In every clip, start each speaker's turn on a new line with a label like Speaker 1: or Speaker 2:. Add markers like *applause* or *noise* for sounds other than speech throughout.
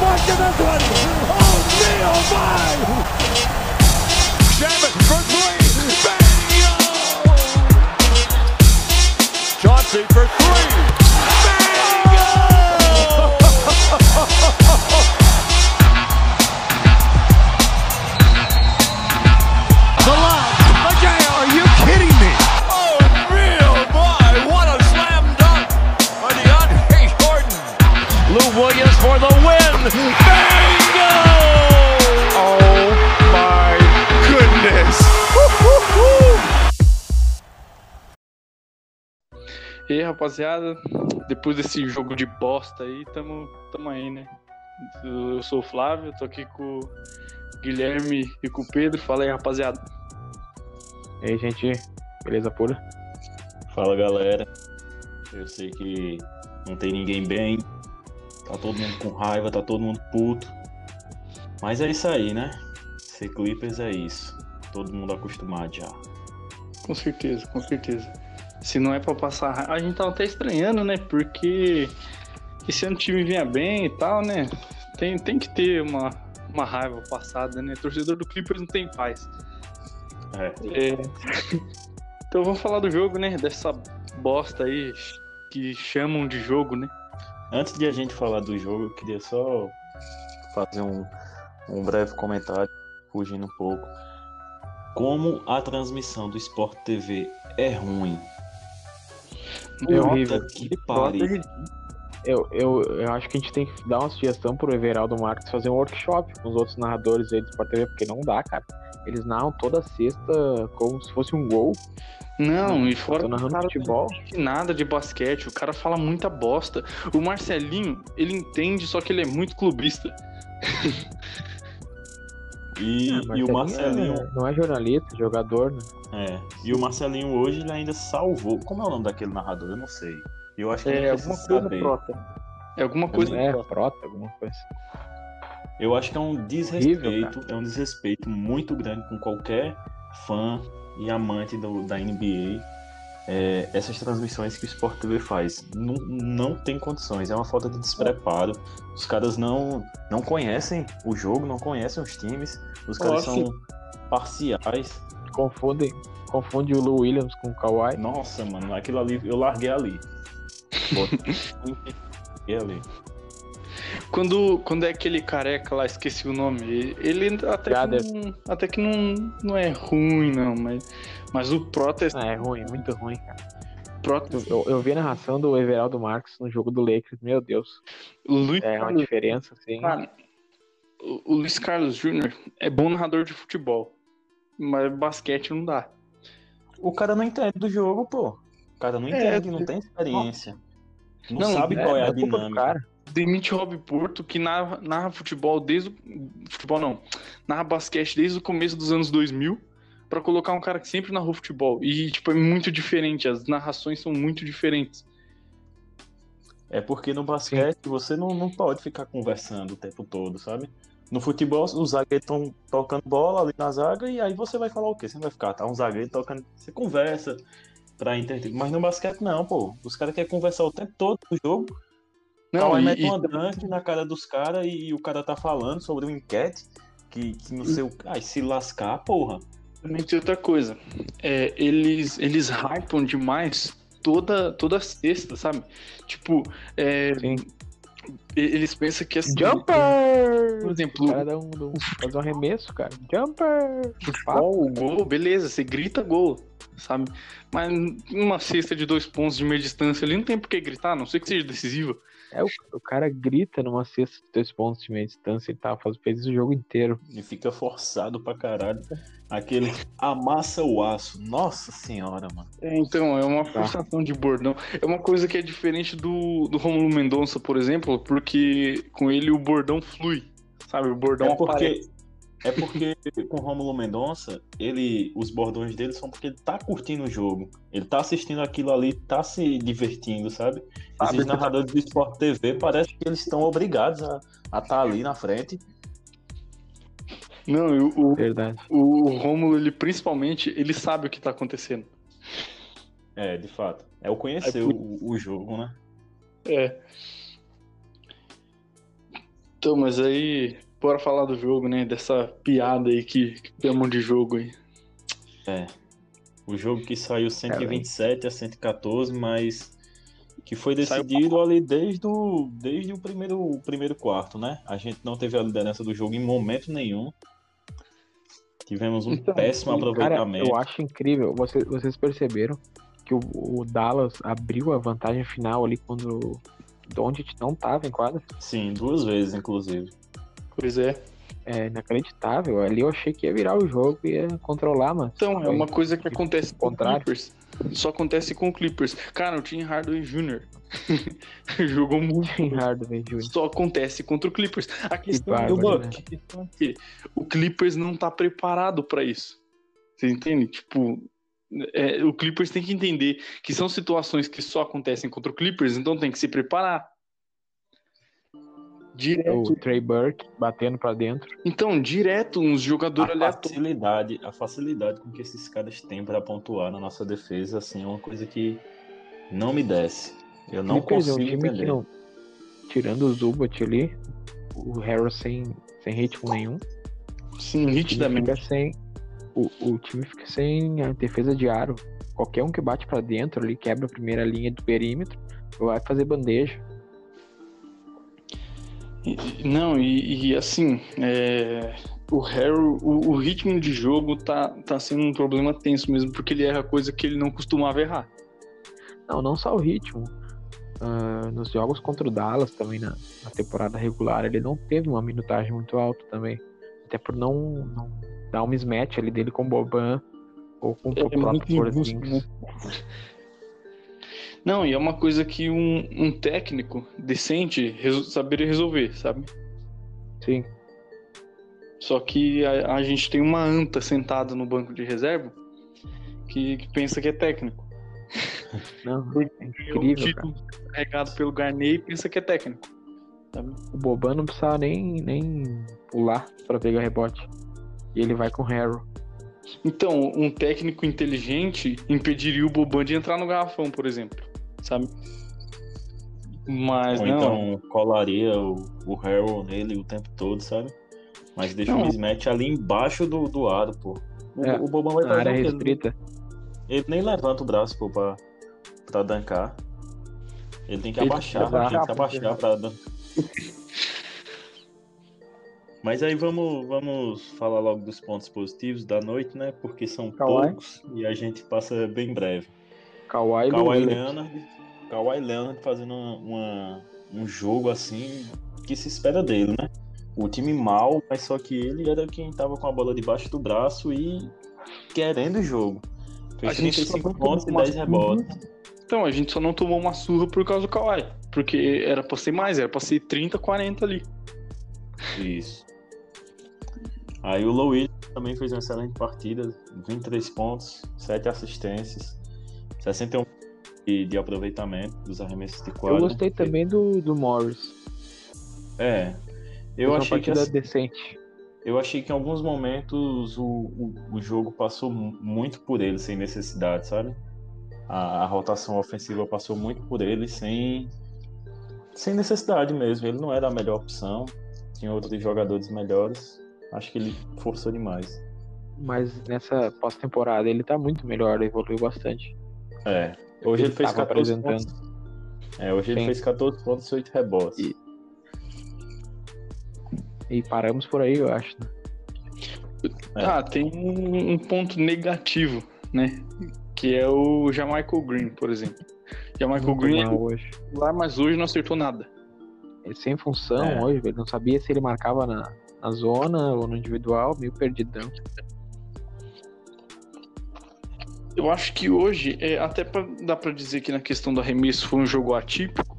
Speaker 1: mark in this one. Oh, me, oh my! Shaman for three. Bingo! Chauncey for three.
Speaker 2: Aí, rapaziada, depois desse jogo de bosta aí, tamo, tamo aí, né? Eu sou o Flávio, tô aqui com o Guilherme e com o Pedro. Fala aí, rapaziada.
Speaker 3: E aí, gente, beleza pura?
Speaker 4: Fala galera, eu sei que não tem ninguém bem, tá todo mundo com raiva, tá todo mundo puto, mas é isso aí, né? Ser Clippers é isso, todo mundo acostumado já.
Speaker 2: Com certeza, com certeza. Se não é pra passar a gente tava até estranhando, né? Porque esse ano o time vinha bem e tal, né? Tem, tem que ter uma, uma raiva passada, né? Torcedor do Clippers não tem paz.
Speaker 4: É,
Speaker 2: É. Então vamos falar do jogo, né? Dessa bosta aí que chamam de jogo, né?
Speaker 4: Antes de a gente falar do jogo, eu queria só fazer um, um breve comentário, fugindo um pouco. Como a transmissão do Sport TV é ruim.
Speaker 3: É horrível.
Speaker 4: que pariu.
Speaker 3: Eu, eu, eu acho que a gente tem que dar uma sugestão pro Everaldo Marques fazer um workshop com os outros narradores aí do Sport TV, porque não dá, cara. Eles narram toda sexta como se fosse um gol.
Speaker 2: Não, e fora
Speaker 3: narrando
Speaker 2: cara
Speaker 3: futebol.
Speaker 2: não nada de basquete, o cara fala muita bosta. O Marcelinho, ele entende, só que ele é muito clubista. *laughs*
Speaker 4: E,
Speaker 3: Ah,
Speaker 4: e o Marcelinho,
Speaker 3: é- não é jornalista, é jogador, né?
Speaker 4: É, e o Marcelinho hoje ele ainda salvou. Como é o nome daquele narrador? Eu não sei. Eu acho que
Speaker 2: É alguma coisa
Speaker 4: saber.
Speaker 2: prota. É alguma coisa
Speaker 3: É,
Speaker 2: prota.
Speaker 3: prota, alguma coisa.
Speaker 4: Eu acho que é um desrespeito,
Speaker 3: Horrível,
Speaker 4: é um desrespeito muito grande com qualquer fã e amante do- da NBA. É, essas transmissões que o Sport TV faz não, não tem condições, é uma falta de despreparo. Os caras não, não conhecem o jogo, não conhecem os times, os caras
Speaker 2: Nossa.
Speaker 4: são parciais.
Speaker 3: Confundem, confunde o Lou Williams com o Kawhi.
Speaker 4: Nossa, mano, aquilo ali eu larguei ali. *laughs* Larguei ali.
Speaker 2: Quando, quando é aquele careca lá, esqueci o nome, ele até que, não, até que não, não é ruim, não, mas, mas o Prota é
Speaker 3: Ah, é ruim, muito ruim, cara.
Speaker 2: Prota,
Speaker 3: Eu, eu vi a narração do Everaldo Marques no jogo do Lakers, meu Deus.
Speaker 2: Luiz
Speaker 3: É uma
Speaker 2: Carlos,
Speaker 3: diferença, assim.
Speaker 2: cara, o, Luiz Carlos Júnior é bom narrador de futebol, mas basquete não dá.
Speaker 4: O cara não entende do jogo, pô. O cara não
Speaker 2: É,
Speaker 4: entende, não tem experiência. Não,
Speaker 2: Não,
Speaker 4: sabe qual é, a dinâmica.
Speaker 3: cara.
Speaker 2: Demite Rob Porto, que narra, narra futebol desde o. Futebol não. Narra basquete desde o começo dos anos 2000, pra colocar um cara que sempre narrou futebol. E, tipo, é muito diferente, as narrações são muito diferentes.
Speaker 4: É porque no basquete você não, não pode ficar conversando o tempo todo, sabe? No futebol, os zagueiros estão tocando bola ali na zaga e aí você vai falar o quê? Você não vai ficar, tá um zagueiro tocando. Você conversa pra entender. Mas no basquete não, pô. Os caras querem conversar o tempo todo no jogo.
Speaker 2: Não,
Speaker 4: aí
Speaker 2: e,
Speaker 4: mete uma dunk na cara dos caras e, e o cara tá falando sobre uma enquete que, que não sei o. Ai, se lascar, porra.
Speaker 2: Também tem outra coisa. É, eles, eles hypam demais toda, toda sexta, sabe? Tipo, é, eles pensam que assim. Por
Speaker 3: Jumper! O
Speaker 2: exemplo,
Speaker 3: cara dá um, um- faz um arremesso, cara. Jumper!
Speaker 2: futebol, o gol, beleza, você grita gol, sabe? Mas numa cesta de dois pontos de meia distância ali não tem por que gritar, a não sei que seja decisiva.
Speaker 3: É, o, o cara grita numa cesta de dois pontos de meia distância e tá, faz, fez isso o jogo inteiro.
Speaker 4: E fica forçado pra caralho. Aquele amassa o aço. Nossa senhora, mano.
Speaker 2: É, então, é uma forçação de bordão. É uma coisa que é diferente do, do Romulo Mendonça, por exemplo, porque com ele o bordão flui, sabe? O bordão
Speaker 4: É
Speaker 2: aparece.
Speaker 4: É porque com o Rômulo Mendonça, ele, os bordões dele são porque ele tá curtindo o jogo. Ele tá assistindo aquilo ali, tá se divertindo, sabe?
Speaker 2: Sabe
Speaker 4: Esses
Speaker 2: que-
Speaker 4: narradores do Sport TV parece que eles estão obrigados a estar ali na frente.
Speaker 2: Não, e o, o,
Speaker 3: Verdade.
Speaker 2: o Rômulo, ele principalmente, ele sabe o que tá acontecendo.
Speaker 4: É, de fato. É o conhecer
Speaker 2: É
Speaker 4: o, o jogo, né?
Speaker 2: É. Então, mas aí, bora falar do jogo, né? Dessa piada aí que, que chamam de jogo aí.
Speaker 4: É. O jogo que saiu 127 a 114, mas que foi decidido ali desde o, desde o primeiro, o primeiro quarto, né? A gente não teve a liderança do jogo em momento nenhum. Tivemos um
Speaker 3: Então,
Speaker 4: péssimo
Speaker 3: cara,
Speaker 4: aproveitamento.
Speaker 3: eu acho incrível. Vocês, vocês perceberam que o, o Dallas abriu a vantagem final ali quando o Doncic não tava em quadra?
Speaker 4: Sim, duas vezes, inclusive.
Speaker 2: Pois é.
Speaker 3: É inacreditável. Ali eu achei que ia virar o jogo e ia controlar, mas.
Speaker 2: Então, é uma coisa que acontece com o
Speaker 3: contrário.
Speaker 2: Clippers. Só acontece com o Clippers. Cara, o Tim Hardaway Jr. *laughs* jogou muito.
Speaker 3: Tim Hardaway Jr.
Speaker 2: Só acontece contra o Clippers. A questão,
Speaker 3: bárbaro,
Speaker 2: do
Speaker 3: né?
Speaker 2: a questão é que o Clippers não tá preparado pra isso. Você entende? Tipo, é, o Clippers tem que entender que são situações que só acontecem contra o Clippers, então tem que se preparar. Direto.
Speaker 3: O Trey Burke batendo pra dentro.
Speaker 2: Então, direto, uns jogadores
Speaker 4: A
Speaker 2: aleatórios.
Speaker 4: facilidade, a facilidade com que esses caras têm pra pontuar na nossa defesa, assim, é uma coisa que não me desce. Eu não
Speaker 3: Clippers é um
Speaker 4: consigo
Speaker 3: time
Speaker 4: entender.
Speaker 3: que não. Tirando o Zubat ali, o Harris sem, sem ritmo nenhum.
Speaker 2: Sim, nitidamente.
Speaker 3: fica sem. O, o time fica sem a defesa de aro. Qualquer um que bate pra dentro ali, quebra a primeira linha do perímetro, vai fazer bandeja.
Speaker 2: E- Não, e, e, assim, é, o Harry, o, o ritmo de jogo tá, tá sendo um problema tenso mesmo, porque ele erra coisa que ele não costumava errar.
Speaker 3: Não, não só o ritmo. Ah, nos jogos contra o Dallas também na, na temporada regular, ele não teve uma minutagem muito alta também. Até por não, não dar um mismatch ali dele com o Boban ou com o
Speaker 2: É
Speaker 3: próprio
Speaker 2: injusto,
Speaker 3: Porzingis.
Speaker 2: Não, e é uma coisa que um, um técnico decente resol- saberia resolver, sabe?
Speaker 3: Sim.
Speaker 2: Só que a, a gente tem uma anta sentada no banco de reserva que, que pensa que é técnico. *laughs*
Speaker 3: Não, é
Speaker 2: o
Speaker 3: incrível, cara.
Speaker 2: carregado pelo Garnet pensa que é técnico. Sabe?
Speaker 3: O Boban não precisava nem, nem pular pra pegar rebote. E ele vai com o Harrow.
Speaker 2: Então, um técnico inteligente impediria o Boban de entrar no garrafão, por exemplo. Sabe? Mas
Speaker 4: Ou
Speaker 2: não.
Speaker 4: então colaria o, o Harrell nele o tempo todo, sabe? Mas deixa
Speaker 2: Não.
Speaker 4: o mismatch ali embaixo do, do aro, pô. O,
Speaker 3: É,
Speaker 4: o Bobão vai fazer
Speaker 3: área restrita.
Speaker 4: Ele nem levanta o braço, pô, pra, pra dancar. Ele tem que
Speaker 3: Ele
Speaker 4: abaixar,
Speaker 3: tem que abaixar,
Speaker 4: pra dancar. Mas aí vamos, vamos falar logo dos pontos positivos da noite, né? Porque são
Speaker 3: Kawhi.
Speaker 4: poucos e a gente passa bem breve.
Speaker 3: Kawhi,
Speaker 4: Kawhi
Speaker 3: Leonard.
Speaker 4: Leonard, Kawhi Leonard fazendo uma, um jogo assim que se espera dele, né? O time mal, mas só que ele era quem tava com a bola debaixo do braço e querendo o jogo.
Speaker 2: A
Speaker 4: Fez
Speaker 2: só
Speaker 4: 35
Speaker 2: não
Speaker 4: pontos e
Speaker 2: tomou
Speaker 4: 10
Speaker 2: uma
Speaker 4: rebotes.
Speaker 2: Então, a gente só não tomou uma surra por causa do Kawhi. Porque era pra ser mais, era pra ser 30, 40 ali.
Speaker 4: Isso. Aí o Low Williams também fez uma excelente partida, 23 pontos, 7 assistências, 61 de, de aproveitamento dos arremessos de
Speaker 3: Eu
Speaker 4: quadra.
Speaker 3: gostei também do, do Morris.
Speaker 4: É. Eu
Speaker 3: uma
Speaker 4: achei que
Speaker 3: partida
Speaker 4: assim,
Speaker 3: decente.
Speaker 4: Eu achei que em alguns momentos o, o, o jogo passou mu- muito por ele, sem necessidade, sabe? A, a rotação ofensiva passou muito por ele, sem, sem necessidade mesmo. Ele não era a melhor opção, tinha outros jogadores melhores. Acho que ele forçou demais.
Speaker 3: Mas nessa pós-temporada ele tá muito melhor, evoluiu bastante.
Speaker 4: É. Hoje ele, fez
Speaker 3: tava
Speaker 4: 14
Speaker 3: apresentando.
Speaker 4: pontos. É, hoje ele fez 14 pontos e 8 rebotes.
Speaker 3: E- E paramos por aí, eu acho. né?
Speaker 4: É.
Speaker 2: Ah, tem um, um ponto negativo, né? Que é o Jamaica Green, por exemplo. Jamaica
Speaker 3: Muito
Speaker 2: Green é
Speaker 3: hoje.
Speaker 2: lá, mas hoje não acertou nada.
Speaker 3: Ele sem função
Speaker 4: É.
Speaker 3: hoje, velho. Não sabia se ele marcava na, na zona ou no individual, meio perdidão.
Speaker 2: Eu acho que hoje, é, até pra, dá pra dizer que na questão do arremesso foi um jogo atípico,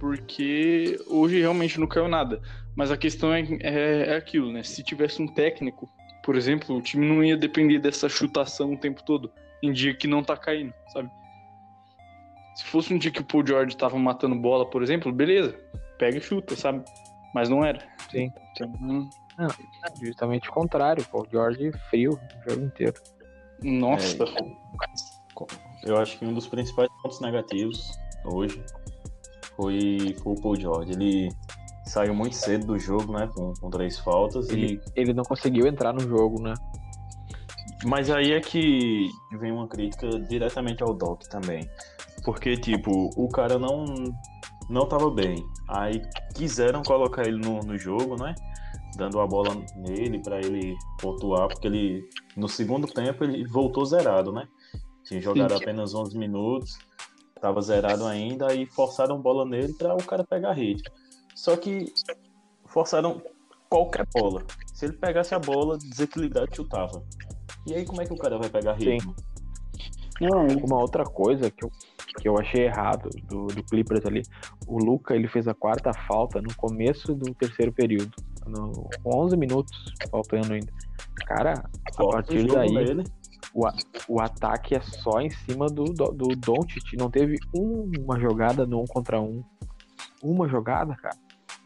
Speaker 2: porque hoje realmente não caiu nada. Mas a questão é, é, é aquilo, né? Se tivesse um técnico, por exemplo, o time não ia depender dessa chutação o tempo todo, em dia que não tá caindo, sabe? Se fosse um dia que o Paul George tava matando bola, por exemplo, beleza, pega e chuta, sabe? Mas não era.
Speaker 3: Sim.
Speaker 2: Então,
Speaker 3: Justamente o contrário. O George frio o jogo inteiro.
Speaker 2: Nossa.
Speaker 4: Eu acho que um dos principais pontos negativos hoje foi, foi o Paul George. Ele saiu muito cedo do jogo, né? Com, com três faltas.
Speaker 3: Ele,
Speaker 4: E...
Speaker 3: ele não conseguiu entrar no jogo, né?
Speaker 4: Mas aí é que vem uma crítica diretamente ao Doc também. Porque, tipo, o cara não, não tava bem. Aí quiseram colocar ele no, no jogo, né? Dando a bola nele para ele pontuar, porque ele, no segundo tempo, ele voltou zerado, né? Tinha jogado
Speaker 2: Sim.
Speaker 4: apenas 11 minutos, tava zerado ainda, aí forçaram bola nele para o cara pegar hit. Só que forçaram qualquer bola. Se ele pegasse a bola, desequilibrado, chutava. E aí, como é que o cara vai pegar ritmo?
Speaker 2: Não,
Speaker 3: Uma outra coisa que eu, que eu achei errado do, do Clippers ali, o Luca ele fez a quarta falta no começo do terceiro período, no 11 minutos faltando ainda. Cara, a partir daí o, o ataque é só em cima do, do, do Doncic. Não teve uma jogada no um contra um. Uma jogada, cara.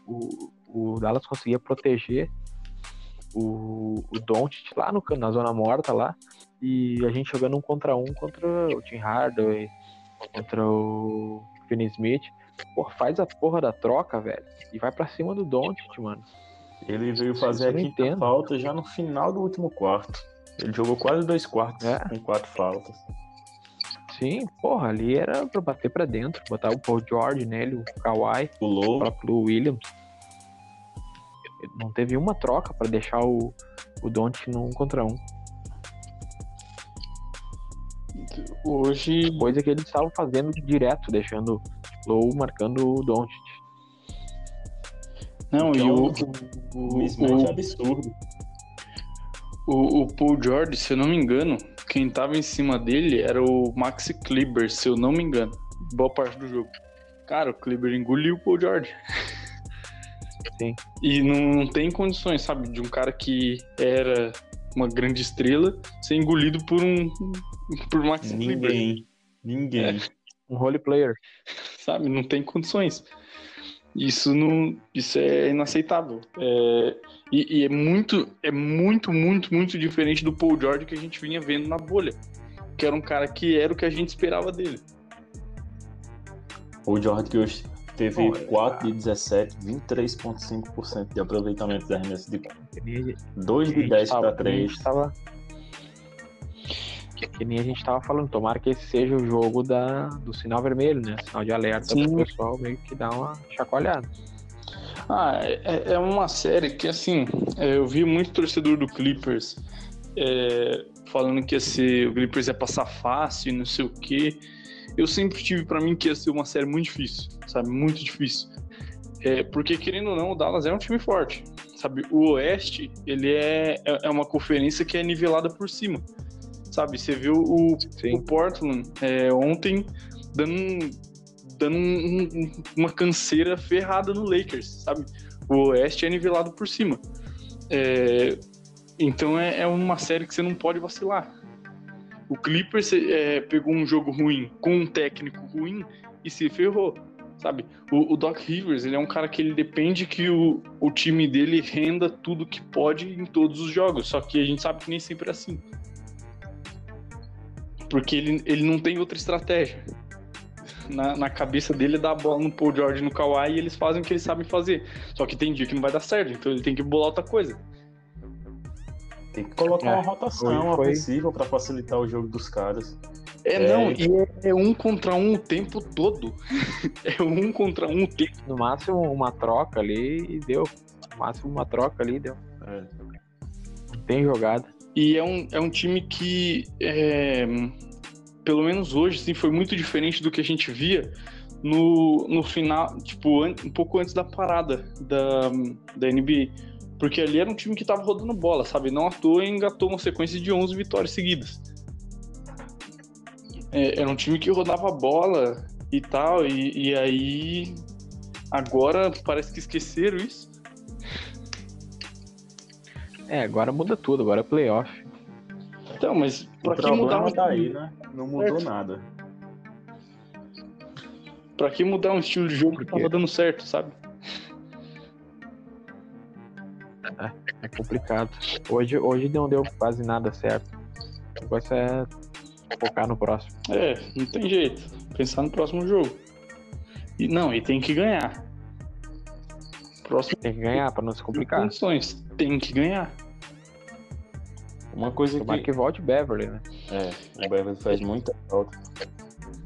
Speaker 3: O, o Dallas conseguia proteger o, o Doncic lá no, na zona morta lá. E a gente jogando um contra um contra o Tim Hardaway, contra o Finney Smith. Pô, faz a porra da troca, velho. E vai pra cima do Doncic, mano.
Speaker 4: Ele veio fazer a quinta
Speaker 3: entendo.
Speaker 4: falta já no final do último quarto. Ele jogou quase dois quartos
Speaker 3: É.
Speaker 4: com quatro faltas.
Speaker 3: Sim, porra, ali era pra bater pra dentro, botar o Paul George nele, o Kawhi. o
Speaker 4: Pulou.
Speaker 3: próprio Williams. Não teve uma troca para deixar o, o Don't no um contra um.
Speaker 2: hoje.
Speaker 3: Coisa que eles estavam fazendo direto, deixando Low marcando o Don't.
Speaker 2: Não, e o,
Speaker 4: Um
Speaker 2: o,
Speaker 4: mismatch
Speaker 2: o,
Speaker 4: absurdo.
Speaker 2: o, o Paul George, se eu não me engano, quem tava em cima dele era o Maxi Kleber, se eu não me engano. Boa parte do jogo. Cara, o Kleber engoliu o Paul George.
Speaker 3: Sim.
Speaker 2: E não tem condições, sabe, de um cara que era uma grande estrela ser engolido por um. por Maxi Kleber.
Speaker 4: Ninguém. Ninguém.
Speaker 3: Um role player.
Speaker 2: sabe? Não tem condições. Isso não, isso é inaceitável. É, e, e é muito, é muito, muito, muito diferente do Paul George que a gente vinha vendo na bolha, que era um cara que era o que a gente esperava dele.
Speaker 4: O George que hoje teve
Speaker 3: Bom, é-
Speaker 4: 4 de 17, 23,5% de aproveitamento de arremesso de
Speaker 3: Que nem a gente-
Speaker 4: 2
Speaker 3: que a
Speaker 4: de
Speaker 3: gente
Speaker 4: 10
Speaker 3: tava-
Speaker 4: para
Speaker 3: que nem a
Speaker 4: 3.
Speaker 3: gente tava- Que nem a gente tava falando, tomara que esse seja o jogo da, do sinal vermelho, né? Sinal de alerta
Speaker 2: Sim.
Speaker 3: pro pessoal meio que dar uma chacoalhada.
Speaker 2: Ah, é, é uma série que, assim, é, eu vi muito torcedor do Clippers é, falando que ser, o Clippers ia passar fácil e não sei o quê. Eu sempre tive pra mim que ia ser uma série muito difícil, sabe? Muito difícil. É, porque, querendo ou não, o Dallas é um time forte, sabe? O Oeste, ele é, é é uma conferência que é nivelada por cima, sabe? Você viu o, o Portland é, ontem dando, dando um- um- uma canseira ferrada no Lakers, sabe? O Oeste é nivelado por cima. É, então é, é uma série que você não pode vacilar. O Clippers é, pegou um jogo ruim com um técnico ruim e se ferrou, sabe? O, o Doc Rivers, ele é um cara que ele depende que o, o time dele renda tudo que pode em todos os jogos, só que a gente sabe que nem sempre é assim. Porque ele, ele não tem outra estratégia. Na, na cabeça dele é dar a bola no Paul George no Kawhi e eles fazem o que eles sabem fazer. Só que tem dia que não vai dar certo, então ele tem que bolar outra coisa.
Speaker 4: Tem que colocar
Speaker 3: É,
Speaker 4: uma rotação
Speaker 3: foi-
Speaker 4: ofensiva para facilitar o jogo dos caras.
Speaker 2: É,
Speaker 4: É.
Speaker 2: não, e é, é um contra um o tempo todo. *laughs* é um contra um o tempo.
Speaker 3: No máximo uma troca ali e deu. No máximo uma troca ali e deu.
Speaker 4: É.
Speaker 3: Tem jogada.
Speaker 2: E é um, é um time que, é, pelo menos hoje, assim, foi muito diferente do que a gente via no, no final, tipo, an- um pouco antes da parada da, da NBA. Porque ali era um time que tava rodando bola, sabe? Não à toa engatou uma sequência de 11 vitórias seguidas. É, era um time que rodava bola e tal, e, e aí agora parece que esqueceram isso.
Speaker 3: É, agora muda tudo, agora é playoff.
Speaker 2: Então, mas
Speaker 4: O
Speaker 2: pra que mudar um
Speaker 4: tá aí, né? Não mudou
Speaker 2: Certo.
Speaker 4: nada.
Speaker 2: Pra que mudar um estilo de jogo que tava dando certo, sabe?
Speaker 3: É complicado. Hoje, hoje não deu quase nada certo. O negócio é focar no próximo.
Speaker 2: É, não tem jeito. Pensar no próximo jogo. E não, e tem que ganhar. Próximo
Speaker 3: Tem que ganhar pra não se complicar.
Speaker 2: condições. Tem que ganhar.
Speaker 4: Uma coisa
Speaker 3: Tomara
Speaker 4: que.
Speaker 3: que volte Beverly, né?
Speaker 4: É, o Beverly faz muita falta.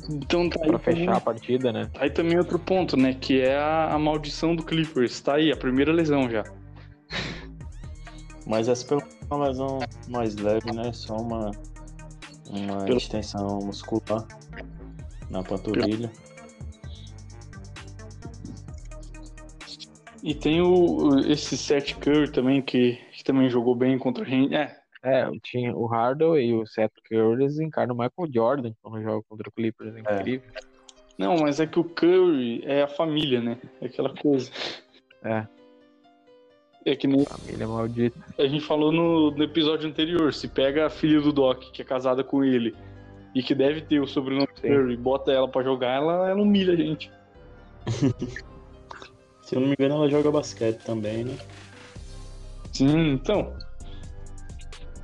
Speaker 2: Então tá aí,
Speaker 3: Pra
Speaker 2: também,
Speaker 3: fechar a partida, né?
Speaker 2: tá aí também outro ponto, né? Que é a, a maldição do Clippers. Tá aí, a primeira lesão já.
Speaker 4: Mas essa pelo menos é uma lesão mais leve, né? Só uma, uma
Speaker 2: Pelo-
Speaker 4: extensão muscular na panturrilha.
Speaker 2: E tem o, o- esse Seth Curry também, que, que também jogou bem contra a gente. É,
Speaker 3: É, tinha o Hardaway e o Seth Curry eles encarnam o Michael Jordan quando joga contra o Clippers. É incrível.
Speaker 2: não, mas é que o Curry é a família, né? É aquela coisa.
Speaker 3: É.
Speaker 2: É que nem
Speaker 3: Família maldita.
Speaker 2: a gente falou no, no episódio anterior. Se pega a filha do Doc, que é casada com ele, e que deve ter o sobrenome
Speaker 3: Sim.
Speaker 2: Curry, bota ela pra jogar, ela, ela humilha a gente. *laughs*
Speaker 4: Se eu não me engano, ela joga basquete também, né?
Speaker 2: Sim, então.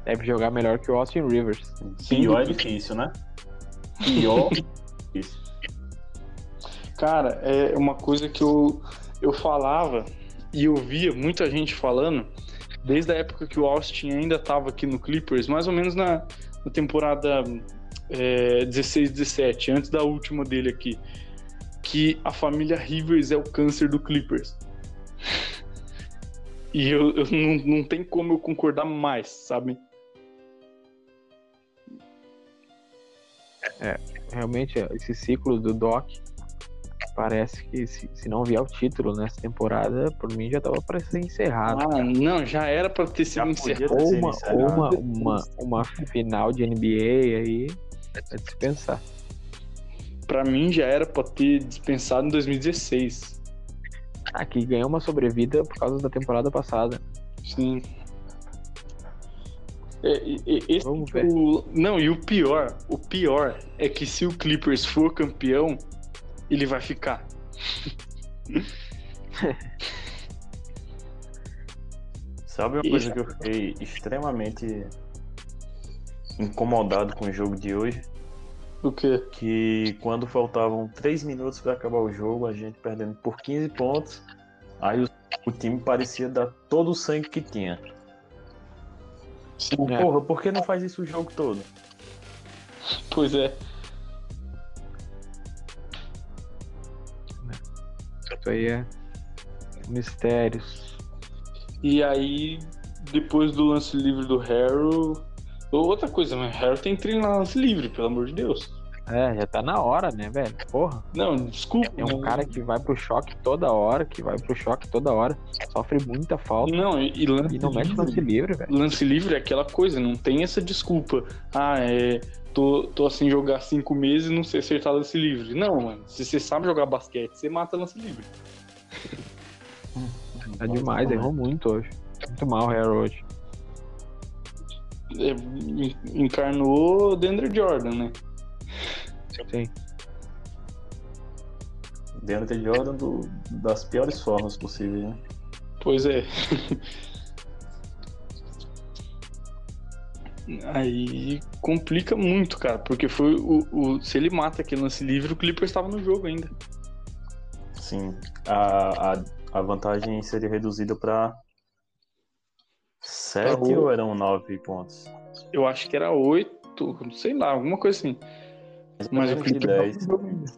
Speaker 3: Deve jogar melhor que o Austin Rivers.
Speaker 2: Sem
Speaker 4: Pior é difícil, né? Pior *laughs* difícil.
Speaker 2: Cara, é uma coisa que eu, eu falava e eu via muita gente falando desde a época que o Austin ainda estava aqui no Clippers, mais ou menos na, na temporada é, 16, 17, antes da última dele aqui, que a família Rivers é o câncer do Clippers. E eu, eu não, não tem como eu concordar mais, sabe?
Speaker 3: Realmente, esse ciclo do Doc parece que se, se não vier o título nessa temporada, por mim já tava para ser encerrado.
Speaker 2: Ah, não, já era para ter sido encerrado.
Speaker 3: ou uma, uma, uma, uma final de NBA aí é dispensar.
Speaker 2: Pra mim já era pra ter dispensado em 2016.
Speaker 3: Aqui ganhou uma sobrevida por causa da temporada passada.
Speaker 2: Sim. É, e- esse
Speaker 3: Vamos ver.
Speaker 2: o- não, e o pior, o pior é que se o Clippers for campeão, ele vai ficar. *laughs*
Speaker 4: Sabe uma coisa que eu fiquei extremamente incomodado com o jogo de hoje?
Speaker 2: O quê?
Speaker 4: Que quando faltavam 3 minutos para acabar o jogo, a gente perdendo por 15 pontos, aí o, o time parecia dar todo o sangue que tinha.
Speaker 3: É.
Speaker 4: Porra, por que não faz isso o jogo todo?
Speaker 2: Pois é.
Speaker 3: Isso aí é mistérios.
Speaker 2: E aí, depois do lance livre do Harrow. Outra coisa, mas Harrow tem treino na lance livre, pelo amor de Deus.
Speaker 3: É, já tá na hora, né, velho? Porra.
Speaker 2: Não, desculpa.
Speaker 3: É um cara que vai pro choque toda hora, que vai pro choque toda hora, sofre muita falta
Speaker 2: Não, e, e lance
Speaker 3: e não
Speaker 2: livre-
Speaker 3: lance livre, velho.
Speaker 2: lance livre é aquela coisa, não tem essa desculpa. Ah, é. Tô, tô assim jogar cinco meses e não sei acertar lance livre. Não, mano. Se você sabe jogar basquete, você mata lance livre.
Speaker 3: Tá demais, errou muito hoje. Muito mal o Harrow hoje.
Speaker 2: É, en- encarnou Deandre Jordan, né?
Speaker 3: Sim.
Speaker 4: Deandre Jordan do, das piores formas possíveis, né?
Speaker 2: Pois é. Aí complica muito, cara, porque foi o, o- se ele mata aquele lance livre, o Clippers estava no jogo ainda.
Speaker 4: Sim. A, a, a vantagem seria reduzida para 7
Speaker 2: Pra
Speaker 4: ou eram 9 pontos?
Speaker 2: Eu acho que era oito, sei lá, alguma coisa assim. Mas o
Speaker 4: menos de
Speaker 2: Clippers
Speaker 4: 10.
Speaker 2: tava no jogo ainda.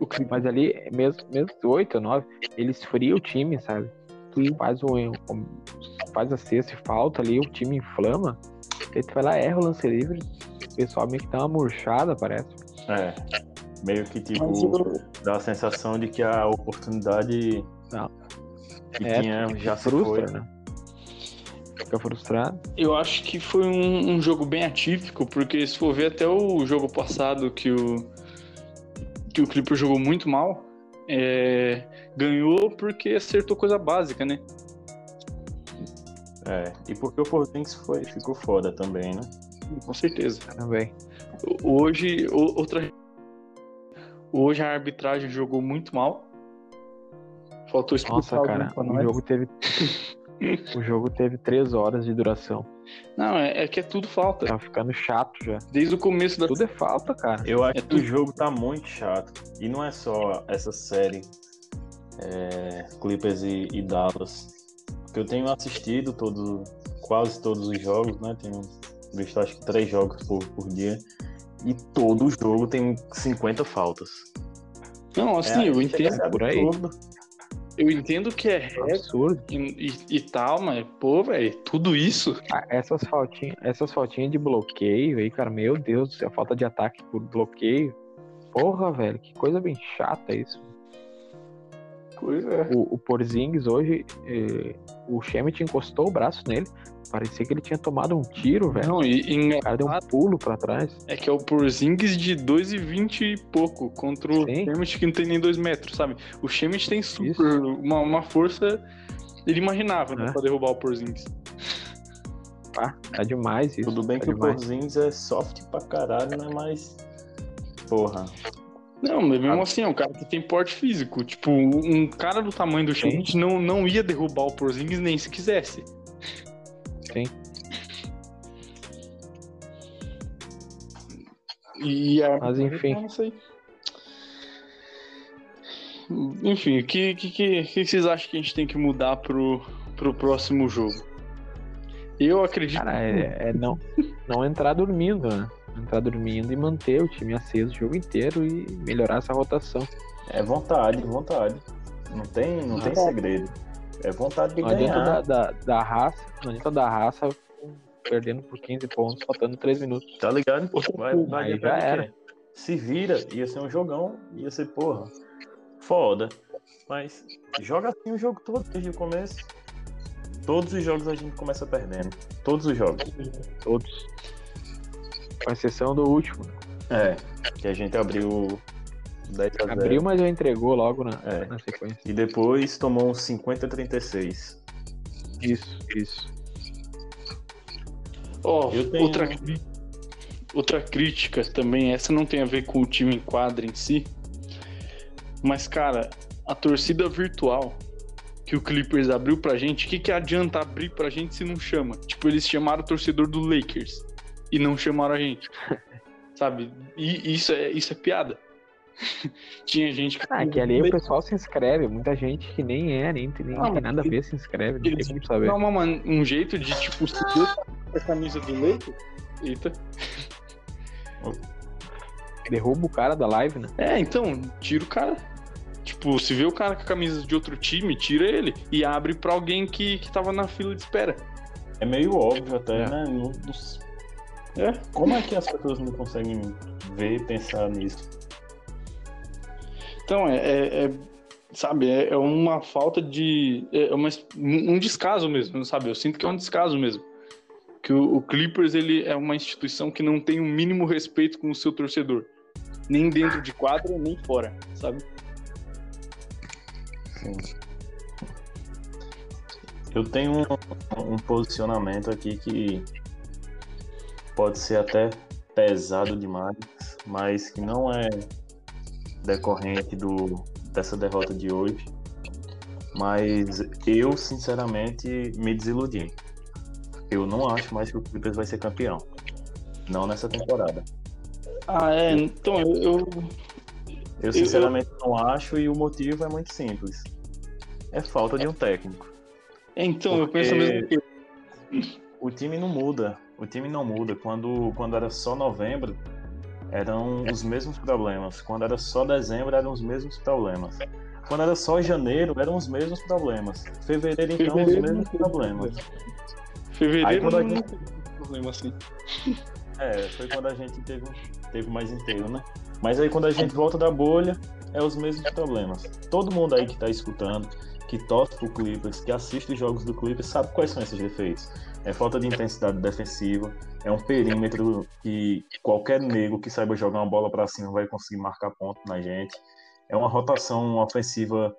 Speaker 2: O Clippers
Speaker 3: Mas ali, mesmo, mesmo 8 ou 9, ele esfria o time, sabe? Tu faz, o, um- faz a cesta e falta ali, o time inflama. Aí tu vai lá, erra o lance livre. O pessoal meio que dá uma murchada, parece.
Speaker 4: É. Meio que tipo,
Speaker 2: Mas
Speaker 4: dá a sensação de que a oportunidade
Speaker 3: Não.
Speaker 4: que
Speaker 3: É,
Speaker 4: tinha já se
Speaker 3: frustra,
Speaker 4: foi.
Speaker 3: né? Fica frustrado.
Speaker 2: Eu acho que foi um, um jogo bem atípico, porque se for ver até o jogo passado que o que o Clipper jogou muito mal, é, ganhou porque acertou coisa básica, né?
Speaker 4: É. E porque o Porzingis foi, ficou foda também, né?
Speaker 2: Com certeza.
Speaker 3: Também.
Speaker 2: Hoje, outra hoje a arbitragem jogou muito mal. Faltou expulsar
Speaker 3: Nossa, cara, o jogo teve. *laughs* o jogo teve 3 horas de duração.
Speaker 2: Não, é, é que é tudo falta.
Speaker 3: Tava ficando chato já.
Speaker 2: Desde o começo da
Speaker 3: Tudo é falta, cara.
Speaker 4: Eu acho
Speaker 2: É
Speaker 4: que
Speaker 2: tudo-
Speaker 4: o jogo tá muito chato. E não é só essa série. é, Clippers e, e Dallas. Porque eu tenho assistido todo, quase todos os jogos, né? Tenho visto acho que três jogos por, por dia. E todo jogo tem 50 faltas.
Speaker 2: Não, assim,
Speaker 4: É,
Speaker 2: eu
Speaker 4: a
Speaker 2: entendo.
Speaker 3: por aí.
Speaker 4: absurdo.
Speaker 2: Eu entendo que é
Speaker 3: Absurdo.
Speaker 2: e, e- e tal, mas, pô, velho, tudo isso.
Speaker 3: Ah, Essas faltinhas, essas faltinhas de bloqueio aí, cara, meu Deus do céu, falta de ataque por bloqueio. Porra, velho, que coisa bem chata isso.
Speaker 2: Pois é.
Speaker 3: O, o Porzingis hoje, eh, o Shemet encostou o braço nele, parecia que ele tinha tomado um tiro, velho.
Speaker 2: Não, e, e
Speaker 3: O cara deu um pulo pra trás.
Speaker 2: é que é o Porzingis de 2,20 e pouco contra o
Speaker 3: Sim.
Speaker 2: Shemet que não tem nem 2 metros, sabe? O Shemet tem super, uma, uma força inimaginável né,
Speaker 3: É.
Speaker 2: pra derrubar o Porzingis.
Speaker 3: Ah, tá demais isso.
Speaker 4: Tudo bem
Speaker 3: tá
Speaker 4: que o
Speaker 3: demais.
Speaker 4: Porzingis é soft pra caralho, né? Mas. Porra.
Speaker 2: Não, mas mesmo
Speaker 4: Ah.
Speaker 2: assim, é um cara que tem porte físico. Tipo, um cara do tamanho do. Shemet não, não ia derrubar o Porzingis nem se quisesse.
Speaker 3: Sim.
Speaker 2: E a...
Speaker 3: Mas enfim.
Speaker 2: Eu não sei. Enfim, o que, que, que, que vocês acham que a gente tem que mudar pro, pro próximo jogo? Eu acredito.
Speaker 3: Cara, é, é não, não entrar dormindo, né? Entrar dormindo e manter o time aceso o jogo inteiro e melhorar essa rotação.
Speaker 4: É vontade, vontade. Não tem, não tem
Speaker 2: Ah.
Speaker 4: segredo. É vontade de
Speaker 3: Não adianta
Speaker 4: ganhar.
Speaker 3: da, da, da raça, não adianta da raça perdendo por 15 pontos, faltando 3 minutos.
Speaker 4: Tá ligado? Vai,
Speaker 3: Aí
Speaker 4: vai
Speaker 3: já
Speaker 4: adiantar de
Speaker 3: era.
Speaker 4: Se vira, ia ser um jogão, ia ser, porra, foda. Mas joga assim o jogo todo desde o começo. Todos os jogos a gente começa perdendo. Todos os jogos.
Speaker 3: Todos. Com exceção do último.
Speaker 4: É. Que a gente abriu 10 a 0.
Speaker 3: Abriu, mas já entregou logo na,
Speaker 4: É.
Speaker 3: na sequência.
Speaker 4: E depois tomou um 50 a 36.
Speaker 3: Isso, isso.
Speaker 2: Ó,
Speaker 4: Eu tenho-
Speaker 2: outra, outra crítica também, essa não tem a ver com o time em quadra em si. Mas, cara, a torcida virtual que o Clippers abriu pra gente, o que, que adianta abrir pra gente se não chama? Tipo, eles chamaram o torcedor do Lakers e não chamaram a gente. *laughs* Sabe? E isso é, isso é piada. *laughs* Tinha gente que.
Speaker 3: Ah, que ali o pessoal se inscreve, muita gente que nem é, nem, tem- nem
Speaker 2: Ah,
Speaker 3: tem nada a
Speaker 2: mas
Speaker 3: ver se inscreve, não
Speaker 2: eles-
Speaker 3: tem como saber.
Speaker 2: Um jeito de, tipo, se eu a camisa do Lakers. Eita. *laughs*
Speaker 3: Derruba o cara da live, né?
Speaker 2: É, então, tira o cara. Tipo, se vê o cara com a camisa de outro time, tira ele e abre pra alguém que, que tava na fila de espera.
Speaker 4: É meio óbvio até,
Speaker 3: É.
Speaker 4: né? Não-
Speaker 2: É.
Speaker 4: Como é que as pessoas não conseguem ver e pensar nisso?
Speaker 2: Então, é, é- é- sabe, é, é uma falta de. É uma, um descaso mesmo, sabe? Eu sinto que é um descaso mesmo. Que o, o Clippers ele é uma instituição que não tem o mínimo respeito com o seu torcedor. Nem dentro de quadra, nem fora, sabe?
Speaker 4: Sim. Eu tenho um, um posicionamento aqui que pode ser até pesado demais, mas que não é decorrente do, dessa derrota de hoje. Mas eu, sinceramente, me desiludi. Eu não acho mais que o Clippers vai ser campeão. Não nessa temporada.
Speaker 2: Ah, é. Então, eu. eu-
Speaker 4: Eu sinceramente não acho e o motivo é muito simples. É falta de um técnico.
Speaker 2: então, eu
Speaker 4: Porque-
Speaker 2: penso a mesma coisa.
Speaker 4: O time não muda. O time não muda. Quando, quando era só novembro, eram os mesmos problemas. Quando era só dezembro, eram os mesmos problemas. Quando era só janeiro, eram os mesmos problemas. Fevereiro, então,
Speaker 2: Fevereiro,
Speaker 4: os mesmos problemas. Aí
Speaker 2: Fevereiro
Speaker 4: quando a
Speaker 2: não
Speaker 4: gente-
Speaker 2: tem problema assim.
Speaker 4: É, foi quando a gente teve, teve mais inteiro, né? Mas aí quando a gente volta da bolha, é os mesmos problemas. Todo mundo aí que tá escutando, que torce pro Clippers, que assiste os jogos do Clippers, sabe quais são esses defeitos. É falta de intensidade defensiva, é um perímetro que qualquer nego que saiba jogar uma bola pra cima vai conseguir marcar ponto na gente. É uma rotação ofensiva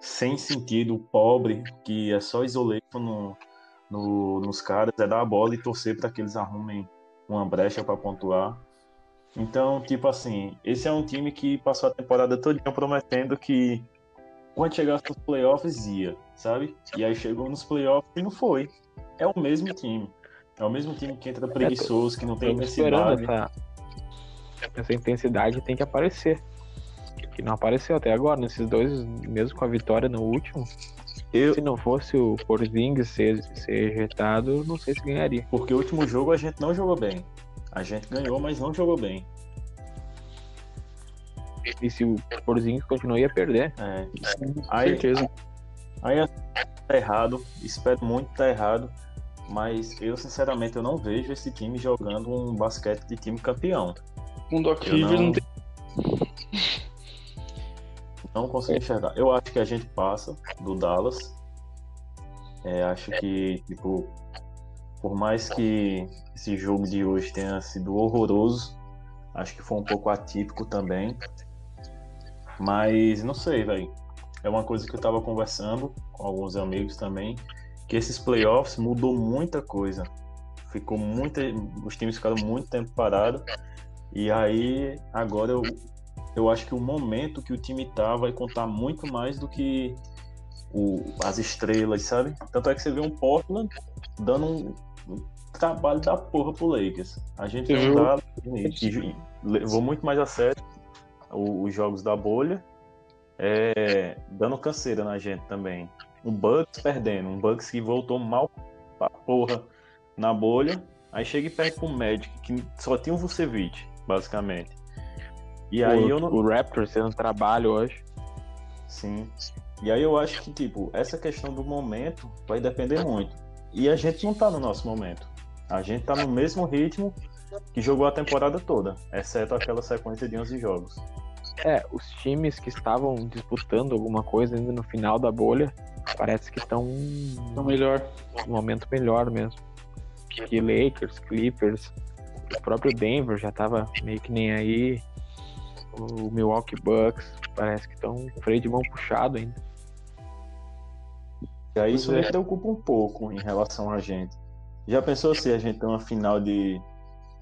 Speaker 4: sem sentido, pobre, que é só isolation no, no- nos caras, é dar a bola e torcer para que eles arrumem uma brecha para pontuar. Então, tipo assim, esse é um time que passou a temporada toda prometendo que quando chegasse nos playoffs ia, sabe? E aí chegou nos playoffs e não foi. É o mesmo time. É o mesmo time que entra preguiçoso, que não tem intensidade.
Speaker 3: essa, essa intensidade tem que aparecer. que não apareceu até agora. Nesses dois, mesmo com a vitória no último,
Speaker 4: Eu,
Speaker 3: se não fosse o Porzingis ser, ser ejetado, não sei se ganharia.
Speaker 4: porque o último jogo a gente não jogou bem. A gente ganhou, mas não jogou bem.
Speaker 3: E se o Porzingis continuar, ia perder.
Speaker 4: É.
Speaker 2: Com
Speaker 4: Aí-
Speaker 2: certeza.
Speaker 4: Aí tá errado, espero muito tá errado, mas eu sinceramente eu não vejo esse time jogando um basquete de time campeão.
Speaker 2: O Doc Rivers
Speaker 4: não-
Speaker 2: não tem.
Speaker 4: Não consigo enxergar. Eu acho que a gente passa do Dallas. É, acho que, tipo, por mais que esse jogo de hoje tenha sido horroroso, acho que foi um pouco atípico também. Mas não sei, velho. É uma coisa que eu tava conversando com alguns amigos também, que esses playoffs mudou muita coisa. Ficou muita, os times ficaram muito tempo parados. E aí, agora eu, eu acho que o momento que o time tá vai contar muito mais do que o, as estrelas, sabe? Tanto é que você vê um Portland dando um, um trabalho da porra pro Lakers. A gente que levou muito mais a sério os jogos da bolha, é, dando canseira na gente também. Um Bucks perdendo, um Bucks que voltou mal pra porra na bolha, aí chega e perde pro Magic, que só tinha o Vucevic, basicamente. E aí
Speaker 3: o,
Speaker 4: eu não,
Speaker 3: o Raptors um trabalho hoje.
Speaker 4: Sim. E aí eu acho que, tipo, essa questão do momento vai depender muito. E a gente não tá no nosso momento. A gente tá no mesmo ritmo que jogou a temporada toda, exceto aquela sequência de 11 jogos.
Speaker 3: É, os times que estavam disputando alguma coisa ainda no final da bolha, parece que estão
Speaker 2: Então, melhor.
Speaker 3: num momento melhor mesmo. Que Lakers, Clippers, o próprio Denver já tava meio que nem aí. O Milwaukee Bucks parece que estão com o freio de mão puxado ainda.
Speaker 4: E aí isso
Speaker 2: Pois
Speaker 4: me
Speaker 2: é.
Speaker 4: preocupa um pouco em relação a gente. Já pensou se a gente tem uma final de,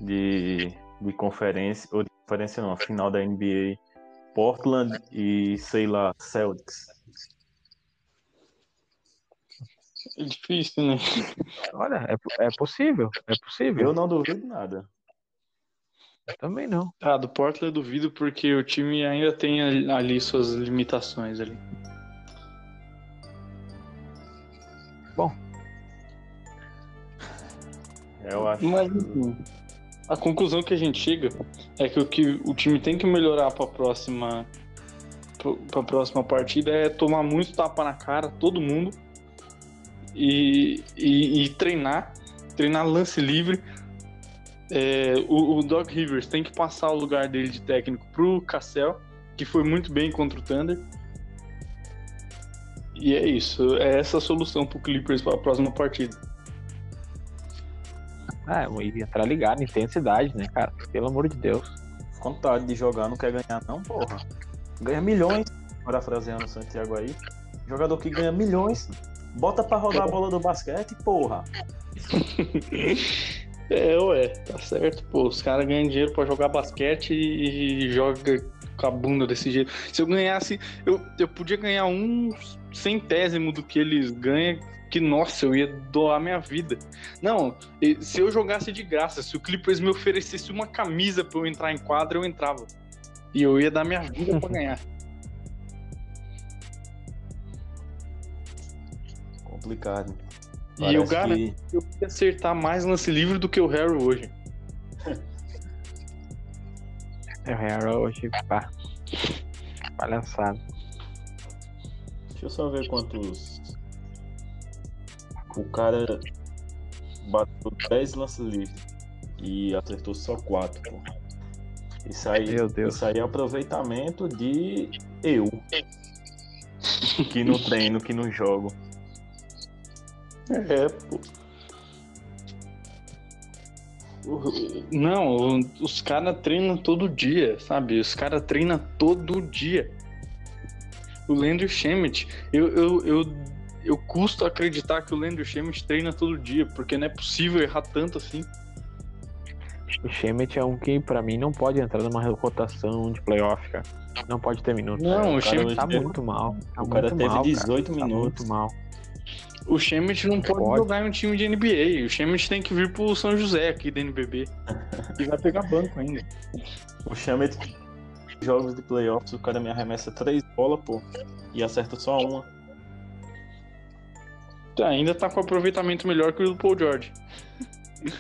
Speaker 4: de, de conferência, ou de conferência não, uma final da NBA, Portland e, sei lá, Celtics.
Speaker 2: É difícil, né?
Speaker 3: Olha, é, é possível, é possível.
Speaker 4: Eu não duvido nada.
Speaker 3: Eu também não.
Speaker 2: Ah, do Portland eu duvido porque o time ainda tem ali- suas limitações ali.
Speaker 4: Eu acho.
Speaker 2: Mas enfim, a conclusão que a gente chega é que o que o time tem que melhorar para a próxima para próxima partida é tomar muito tapa na cara todo mundo e, e, e treinar, treinar lance livre. É, o, o Doc Rivers tem que passar o lugar dele de técnico pro Cassel, que foi muito bem contra o Thunder. E é isso, é essa a solução pro Clippers para a próxima partida.
Speaker 3: Ah, e entrar ligado, intensidade, né, cara? Pelo amor de Deus.
Speaker 4: vontade de jogar, não quer ganhar, não, porra. Ganha milhões, parafraseando o Santiago aí. Jogador que ganha milhões, bota pra rodar a bola do basquete, porra. *laughs*
Speaker 2: É, ué, tá certo, pô. Os caras ganham dinheiro pra jogar basquete e joga com a bunda desse jeito. Se eu ganhasse, eu, eu podia ganhar um centésimo do que eles ganham, que nossa, eu ia doar minha vida. Não, se eu jogasse de graça, se o Clippers me oferecesse uma camisa pra eu entrar em quadra, eu entrava. E eu ia dar minha vida pra *laughs* ganhar.
Speaker 4: Complicado.
Speaker 2: e eu
Speaker 4: Parece
Speaker 2: garanto
Speaker 4: que-
Speaker 2: que eu ia acertar mais lance livre do que o Harry hoje.
Speaker 3: É o Harrell hoje, pá. Palhaçada.
Speaker 4: Deixa eu só ver quantos. O cara bateu 10 lances livres e acertou só 4, pô. Isso aí,
Speaker 3: Meu Deus.
Speaker 4: isso aí é aproveitamento de eu. que não treino, que não jogo.
Speaker 2: É, pô. Não, os caras treinam todo dia, sabe? Os caras treinam todo dia. O Landry Schemmett, eu, eu, eu, eu custo acreditar que o Landry Schemmett treina todo dia, porque não é possível errar tanto assim.
Speaker 3: O Shemet é um que, pra mim, não pode entrar numa rotação de playoff, cara. Não pode ter minutos.
Speaker 2: Não, o
Speaker 4: o hoje
Speaker 3: Tá
Speaker 4: teve-
Speaker 3: muito mal. Tá
Speaker 4: o cara teve
Speaker 3: mal,
Speaker 4: 18
Speaker 3: cara. Tá
Speaker 4: minutos.
Speaker 3: muito mal.
Speaker 2: o Schemmett não pode,
Speaker 3: Pode.
Speaker 2: jogar em um time de NBA. O Schemmett tem que vir pro São José aqui da NBB. *laughs* e vai pegar banco ainda.
Speaker 4: O Chamet jogos de playoffs o cara me arremessa três bolas, pô, e acerta só uma.
Speaker 2: Ainda tá com aproveitamento melhor que o do Paul George.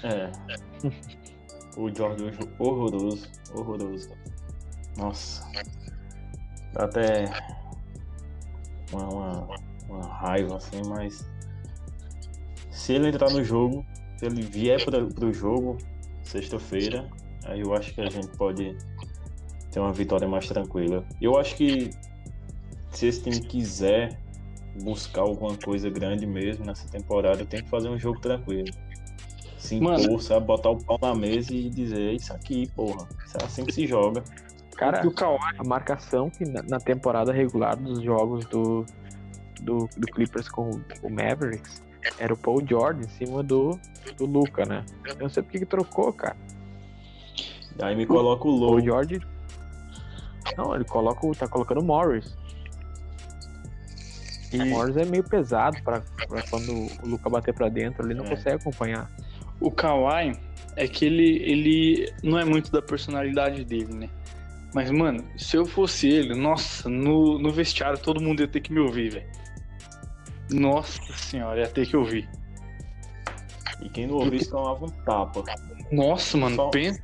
Speaker 4: É. O George hoje horroroso, horroroso. Nossa. Dá até uma, uma, uma raiva assim, mas se ele entrar no jogo, se ele vier para o jogo sexta-feira, aí eu acho que a gente pode ter uma vitória mais tranquila. Eu acho que se esse time quiser buscar alguma coisa grande mesmo nessa temporada, tem que fazer um jogo tranquilo. Se impor,
Speaker 2: Mano.
Speaker 4: sabe? Botar o pau na mesa e dizer, "É isso aqui, porra. Isso é assim que se joga.
Speaker 3: Cara,
Speaker 2: o Kawhi,
Speaker 3: a marcação que na, na temporada regular dos jogos do, do, do Clippers com o Mavericks era o Paul George em cima do, do Luca, né? Eu não sei por que que trocou, cara.
Speaker 4: Aí me coloca o low.
Speaker 3: George. Não, ele coloca, o- tá colocando o Morris.
Speaker 2: E
Speaker 3: O Morris é meio pesado pra, pra quando o Luca bater pra dentro, ele não
Speaker 4: É.
Speaker 3: consegue acompanhar.
Speaker 2: o Kawhi é que ele, ele não é muito da personalidade dele, né? Mas, mano, se eu fosse ele, nossa, no, no vestiário todo mundo ia ter que me ouvir, velho. Nossa senhora, ia ter que ouvir.
Speaker 4: E quem não ouvisse tomava um tapa.
Speaker 2: Nossa, mano,
Speaker 4: Só-
Speaker 2: pensa.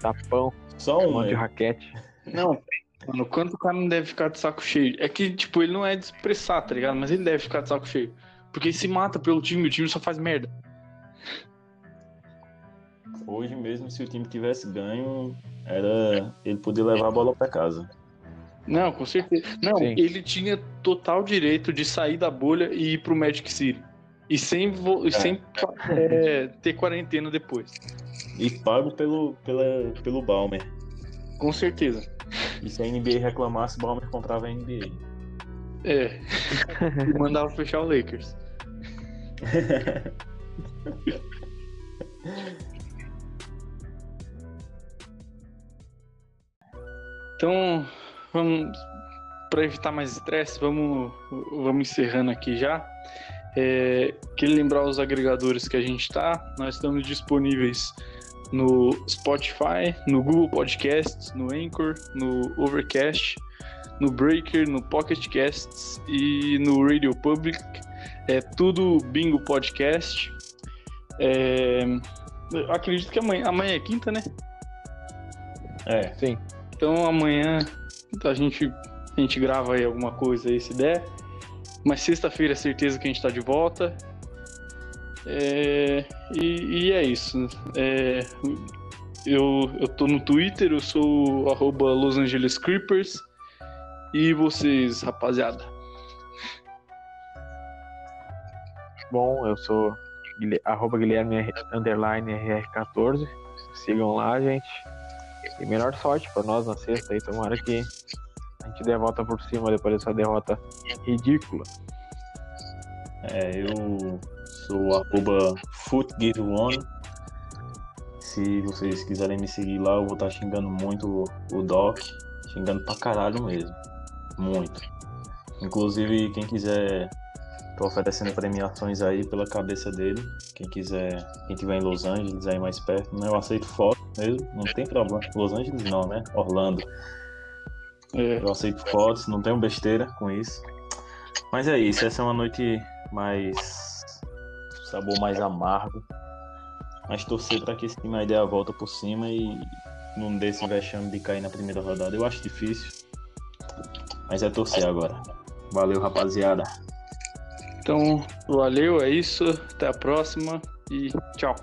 Speaker 3: Tapão,
Speaker 4: Só
Speaker 3: um
Speaker 4: um,
Speaker 3: de
Speaker 4: né?
Speaker 3: raquete.
Speaker 2: Não, mano, quanto o cara não deve ficar de saco cheio. É que, tipo, ele não é de expressar, tá ligado? Mas ele deve ficar de saco cheio. Porque ele se mata pelo time, o time só faz merda.
Speaker 4: Hoje mesmo, se o time tivesse ganho, era ele poder levar a bola pra casa.
Speaker 2: Não, com certeza. Não,
Speaker 3: Sim.
Speaker 2: ele tinha total direito de sair da bolha e ir pro Magic City. E sem, vo- e sem é, ter quarentena depois.
Speaker 4: E pago pelo, pela, pelo Balmer.
Speaker 2: Com certeza.
Speaker 4: E se a NBA reclamasse, o Balmer comprava a NBA.
Speaker 2: É. E mandava fechar o Lakers. *laughs* Então, vamos para evitar mais estresse, vamos, vamos encerrando aqui já. É, queria lembrar os agregadores que a gente está. Nós estamos disponíveis no Spotify, no Google Podcasts, no Anchor, no Overcast, no Breaker, no Pocket Casts e no Radio Public. É tudo Bingo Podcast. É, eu acredito que amanhã, amanhã é quinta, né?
Speaker 4: É,
Speaker 3: Sim.
Speaker 2: Então amanhã a gente, a gente grava aí alguma coisa aí se der. Mas sexta-feira é certeza que a gente tá de volta. É, e, e é isso. É, eu, eu tô no Twitter, eu sou o arroba Los Angeles Creepers. E vocês, rapaziada?
Speaker 3: Bom, eu sou arroba Guilherme underline RR14. Sigam lá, gente. E melhor sorte pra nós na sexta aí. Tomara que a gente dê a volta por cima depois dessa derrota ridícula.
Speaker 4: é, eu sou arroba footgiveone. Se vocês quiserem me seguir lá, eu vou estar xingando muito o- o Doc. Xingando pra caralho mesmo. Muito. Inclusive, quem quiser, tô oferecendo premiações aí pela cabeça dele. Quem quiser, quem tiver em Los Angeles aí mais perto, né? Eu aceito foto mesmo, não tem problema. Los Angeles não, né? Orlando.
Speaker 2: É,
Speaker 4: Eu aceito fotos, não tenho besteira com isso. Mas é isso, essa é uma noite mais. Sabor mais amargo. Mas torcer para que esse time aí dê a volta por cima e não dê esse vexame de cair na primeira rodada. Eu acho difícil. Mas é torcer agora. Valeu, rapaziada.
Speaker 2: então, valeu, é isso. Até a próxima e tchau.